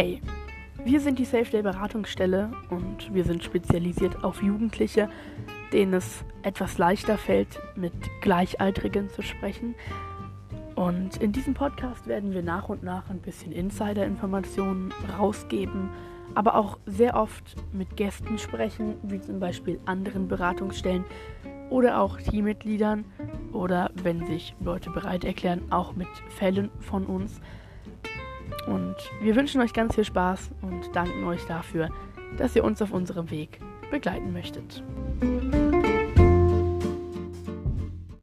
Hey, wir sind die Safe Day Beratungsstelle und wir sind spezialisiert auf Jugendliche, denen es etwas leichter fällt, mit Gleichaltrigen zu sprechen. Und in diesem Podcast werden wir nach und nach ein bisschen Insider-Informationen rausgeben, aber auch sehr oft mit Gästen sprechen, wie zum Beispiel anderen Beratungsstellen oder auch Teammitgliedern oder wenn sich Leute bereit erklären, auch mit Fällen von uns. Und wir wünschen euch ganz viel Spaß und danken euch dafür, dass ihr uns auf unserem Weg begleiten möchtet.